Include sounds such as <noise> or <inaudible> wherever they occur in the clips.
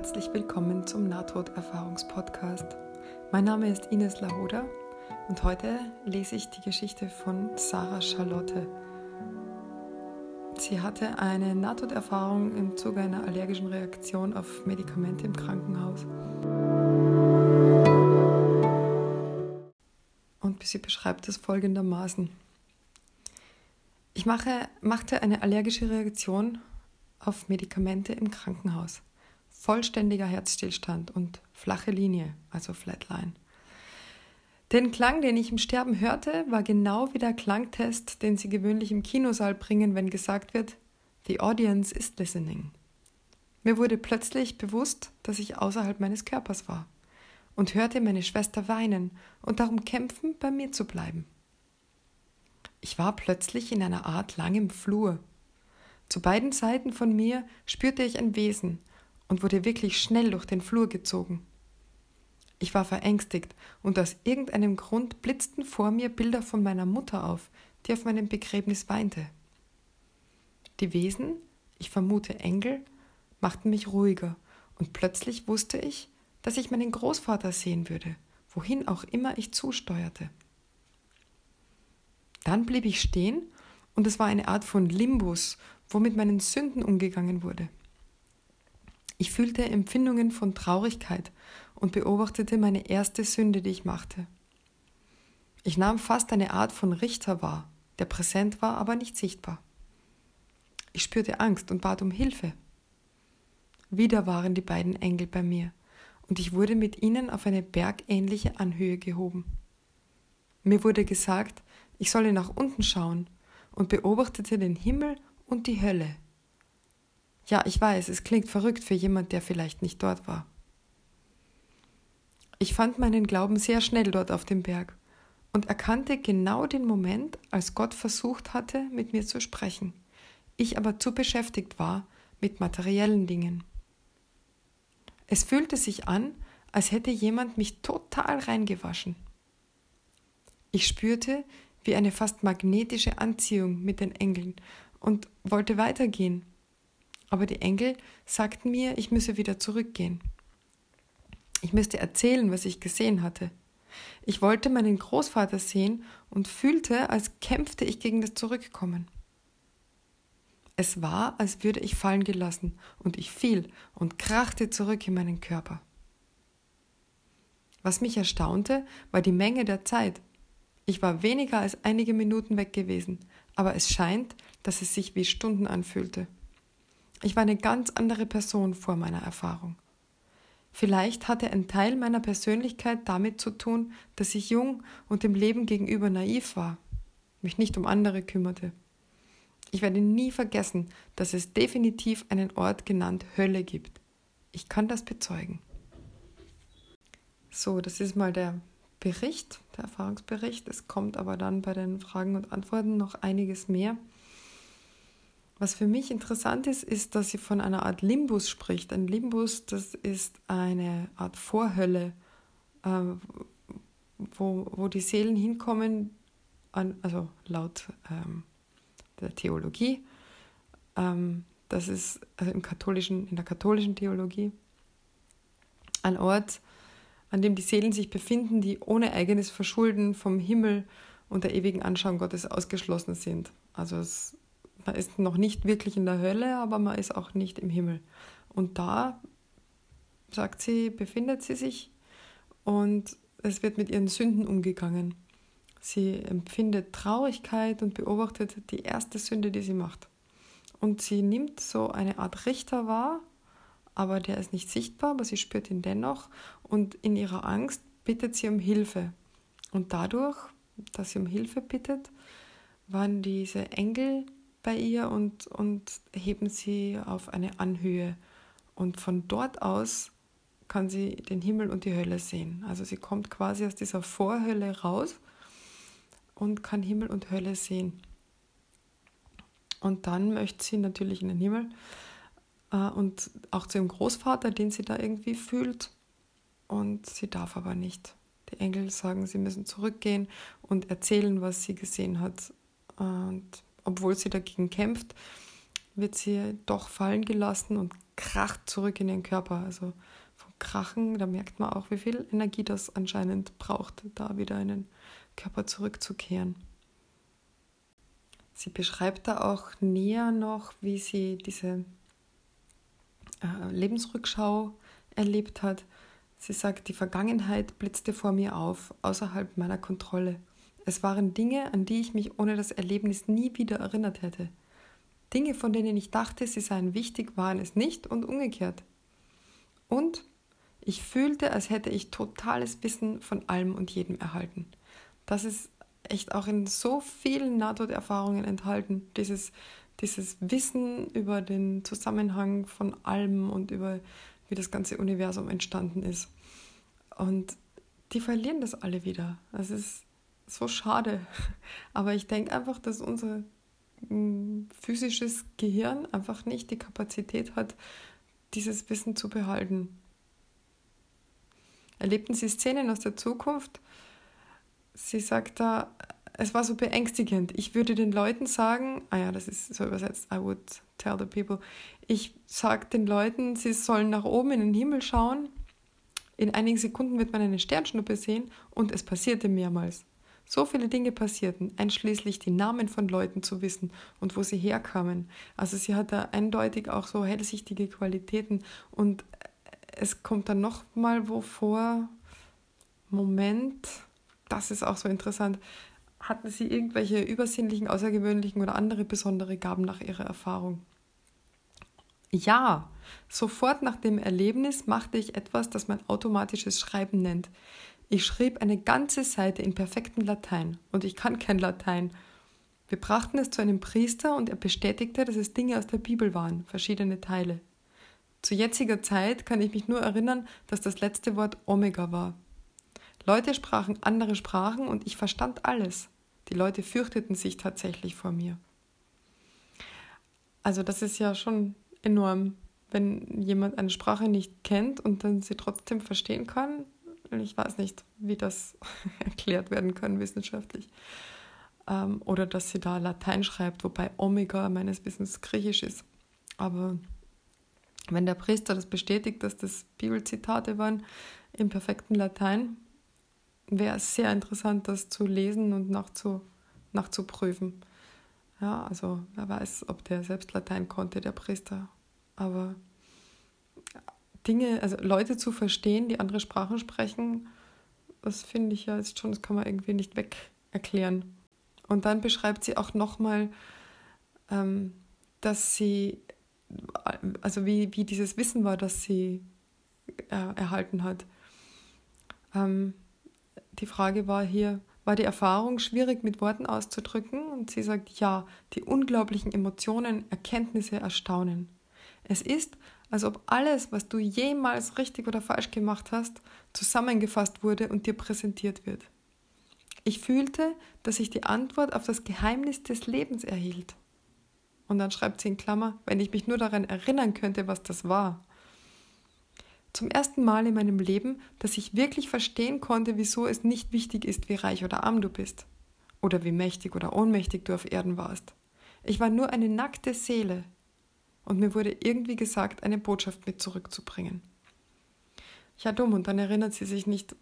herzlich willkommen zum Nahtoderfahrungspodcast. Mein Name ist Ines Lahoda und heute lese ich die Geschichte von Sarah Charlotte. Sie hatte eine Nahtoderfahrung im Zuge einer allergischen Reaktion auf Medikamente im Krankenhaus. Und sie beschreibt es folgendermaßen. Ich mache, machte eine allergische Reaktion auf Medikamente im Krankenhaus. Vollständiger Herzstillstand und flache Linie, also Flatline. Den Klang, den ich im Sterben hörte, war genau wie der Klangtest, den sie gewöhnlich im Kinosaal bringen, wenn gesagt wird, The audience is listening. Mir wurde plötzlich bewusst, dass ich außerhalb meines Körpers war und hörte meine Schwester weinen und darum kämpfen, bei mir zu bleiben. Ich war plötzlich in einer Art langem Flur. Zu beiden Seiten von mir spürte ich ein Wesen und wurde wirklich schnell durch den Flur gezogen. Ich war verängstigt und aus irgendeinem Grund blitzten vor mir Bilder von meiner Mutter auf, die auf meinem Begräbnis weinte. Die Wesen, ich vermute Engel, machten mich ruhiger und plötzlich wusste ich, dass ich meinen Großvater sehen würde, wohin auch immer ich zusteuerte. Dann blieb ich stehen und es war eine Art von Limbus, wo mit meinen Sünden umgegangen wurde. Ich fühlte Empfindungen von Traurigkeit und beobachtete meine erste Sünde, die ich machte. Ich nahm fast eine Art von Richter wahr, der präsent war, aber nicht sichtbar. Ich spürte Angst und bat um Hilfe. Wieder waren die beiden Engel bei mir, und ich wurde mit ihnen auf eine bergähnliche Anhöhe gehoben. Mir wurde gesagt, ich solle nach unten schauen und beobachtete den Himmel und die Hölle. Ja, ich weiß, es klingt verrückt für jemand, der vielleicht nicht dort war. Ich fand meinen Glauben sehr schnell dort auf dem Berg und erkannte genau den Moment, als Gott versucht hatte, mit mir zu sprechen, ich aber zu beschäftigt war mit materiellen Dingen. Es fühlte sich an, als hätte jemand mich total reingewaschen. Ich spürte, wie eine fast magnetische Anziehung mit den Engeln und wollte weitergehen. Aber die Engel sagten mir, ich müsse wieder zurückgehen. Ich müsste erzählen, was ich gesehen hatte. Ich wollte meinen Großvater sehen und fühlte, als kämpfte ich gegen das Zurückkommen. Es war, als würde ich fallen gelassen, und ich fiel und krachte zurück in meinen Körper. Was mich erstaunte, war die Menge der Zeit, ich war weniger als einige Minuten weg gewesen, aber es scheint, dass es sich wie Stunden anfühlte. Ich war eine ganz andere Person vor meiner Erfahrung. Vielleicht hatte ein Teil meiner Persönlichkeit damit zu tun, dass ich jung und dem Leben gegenüber naiv war, mich nicht um andere kümmerte. Ich werde nie vergessen, dass es definitiv einen Ort genannt Hölle gibt. Ich kann das bezeugen. So, das ist mal der Bericht, der Erfahrungsbericht. Es kommt aber dann bei den Fragen und Antworten noch einiges mehr. Was für mich interessant ist, ist, dass sie von einer Art Limbus spricht. Ein Limbus, das ist eine Art Vorhölle, äh, wo, wo die Seelen hinkommen, an, also laut ähm, der Theologie. Ähm, das ist also im katholischen, in der katholischen Theologie ein Ort, an dem die Seelen sich befinden, die ohne eigenes Verschulden vom Himmel und der ewigen Anschauung Gottes ausgeschlossen sind. Also es, man ist noch nicht wirklich in der Hölle, aber man ist auch nicht im Himmel. Und da, sagt sie, befindet sie sich und es wird mit ihren Sünden umgegangen. Sie empfindet Traurigkeit und beobachtet die erste Sünde, die sie macht. Und sie nimmt so eine Art Richter wahr, aber der ist nicht sichtbar, aber sie spürt ihn dennoch und in ihrer Angst bittet sie um Hilfe. Und dadurch, dass sie um Hilfe bittet, waren diese Engel bei ihr und, und heben sie auf eine Anhöhe. Und von dort aus kann sie den Himmel und die Hölle sehen. Also sie kommt quasi aus dieser Vorhölle raus und kann Himmel und Hölle sehen. Und dann möchte sie natürlich in den Himmel äh, und auch zu ihrem Großvater, den sie da irgendwie fühlt. Und sie darf aber nicht. Die Engel sagen, sie müssen zurückgehen und erzählen, was sie gesehen hat. Und obwohl sie dagegen kämpft, wird sie doch fallen gelassen und kracht zurück in den Körper. Also vom Krachen, da merkt man auch, wie viel Energie das anscheinend braucht, da wieder in den Körper zurückzukehren. Sie beschreibt da auch näher noch, wie sie diese äh, Lebensrückschau erlebt hat. Sie sagt, die Vergangenheit blitzte vor mir auf, außerhalb meiner Kontrolle. Es waren Dinge, an die ich mich ohne das Erlebnis nie wieder erinnert hätte. Dinge, von denen ich dachte, sie seien wichtig, waren es nicht und umgekehrt. Und ich fühlte, als hätte ich totales Wissen von allem und jedem erhalten. Das ist echt auch in so vielen Nahtoderfahrungen enthalten, dieses, dieses Wissen über den Zusammenhang von allem und über wie das ganze Universum entstanden ist. Und die verlieren das alle wieder. Das ist so schade. <laughs> Aber ich denke einfach, dass unser mm, physisches Gehirn einfach nicht die Kapazität hat, dieses Wissen zu behalten. Erlebten Sie Szenen aus der Zukunft? Sie sagt da, es war so beängstigend. Ich würde den Leuten sagen, ah ja, das ist so übersetzt, I would tell the people. Ich sage den Leuten, sie sollen nach oben in den Himmel schauen. In einigen Sekunden wird man eine Sternschnuppe sehen und es passierte mehrmals. So viele Dinge passierten, einschließlich die Namen von Leuten zu wissen und wo sie herkamen. Also sie hat da eindeutig auch so hellsichtige Qualitäten und es kommt dann noch mal wo vor, Moment, das ist auch so interessant, hatten Sie irgendwelche übersinnlichen, außergewöhnlichen oder andere besondere Gaben nach Ihrer Erfahrung? Ja, sofort nach dem Erlebnis machte ich etwas, das man automatisches Schreiben nennt. Ich schrieb eine ganze Seite in perfektem Latein und ich kann kein Latein. Wir brachten es zu einem Priester und er bestätigte, dass es Dinge aus der Bibel waren, verschiedene Teile. Zu jetziger Zeit kann ich mich nur erinnern, dass das letzte Wort Omega war. Leute sprachen andere Sprachen und ich verstand alles. Die Leute fürchteten sich tatsächlich vor mir. Also das ist ja schon enorm, wenn jemand eine Sprache nicht kennt und dann sie trotzdem verstehen kann. Ich weiß nicht, wie das <laughs> erklärt werden kann wissenschaftlich. Ähm, oder dass sie da Latein schreibt, wobei Omega meines Wissens griechisch ist. Aber wenn der Priester das bestätigt, dass das Bibelzitate waren im perfekten Latein, wäre es sehr interessant, das zu lesen und nachzu, nachzuprüfen. Ja, also wer weiß, ob der selbst Latein konnte, der Priester. Aber Dinge, also Leute zu verstehen, die andere Sprachen sprechen, das finde ich ja jetzt schon, das kann man irgendwie nicht weg erklären. Und dann beschreibt sie auch nochmal, ähm, dass sie, also wie, wie dieses Wissen war, das sie äh, erhalten hat. Ähm, die Frage war hier, war die Erfahrung schwierig mit Worten auszudrücken? Und sie sagt, ja, die unglaublichen Emotionen, Erkenntnisse erstaunen. Es ist, als ob alles, was du jemals richtig oder falsch gemacht hast, zusammengefasst wurde und dir präsentiert wird. Ich fühlte, dass ich die Antwort auf das Geheimnis des Lebens erhielt. Und dann schreibt sie in Klammer, wenn ich mich nur daran erinnern könnte, was das war. Zum ersten Mal in meinem Leben, dass ich wirklich verstehen konnte, wieso es nicht wichtig ist, wie reich oder arm du bist. Oder wie mächtig oder ohnmächtig du auf Erden warst. Ich war nur eine nackte Seele. Und mir wurde irgendwie gesagt, eine Botschaft mit zurückzubringen. Ja, dumm. Und dann erinnert sie sich nicht,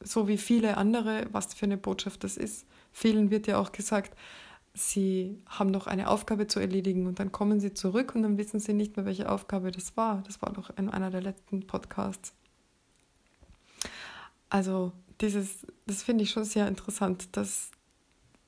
so wie viele andere, was für eine Botschaft das ist. Vielen wird ja auch gesagt, sie haben noch eine Aufgabe zu erledigen und dann kommen sie zurück und dann wissen sie nicht mehr, welche Aufgabe das war. Das war doch in einer der letzten Podcasts. Also dieses, das finde ich schon sehr interessant, dass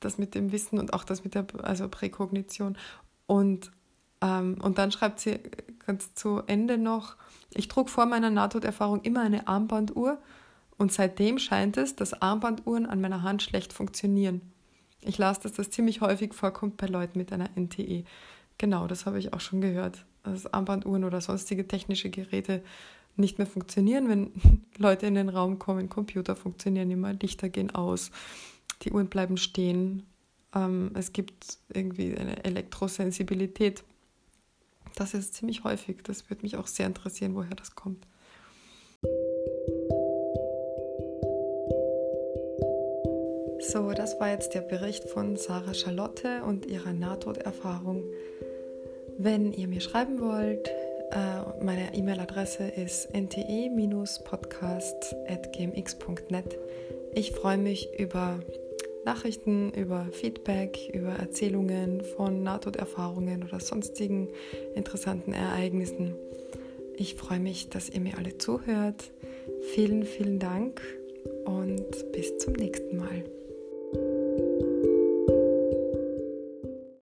das mit dem Wissen und auch das mit der also Präkognition. Und, und dann schreibt sie ganz zu Ende noch, ich trug vor meiner Nahtoderfahrung immer eine Armbanduhr und seitdem scheint es, dass Armbanduhren an meiner Hand schlecht funktionieren. Ich las, dass das ziemlich häufig vorkommt bei Leuten mit einer NTE. Genau, das habe ich auch schon gehört. Dass Armbanduhren oder sonstige technische Geräte nicht mehr funktionieren, wenn <laughs> Leute in den Raum kommen. Computer funktionieren immer, Lichter gehen aus, die Uhren bleiben stehen. Ähm, es gibt irgendwie eine Elektrosensibilität. Das ist ziemlich häufig. Das würde mich auch sehr interessieren, woher das kommt. So, das war jetzt der Bericht von Sarah Charlotte und ihrer Nahtoderfahrung. Wenn ihr mir schreiben wollt, Äh, meine E-Mail-Adresse ist nte-podcast.gmx.net. Ich freue mich über Nachrichten, über Feedback, über Erzählungen von Nahtoderfahrungen oder sonstigen interessanten Ereignissen. Ich freue mich, dass ihr mir alle zuhört. Vielen, vielen Dank und bis zum nächsten Mal.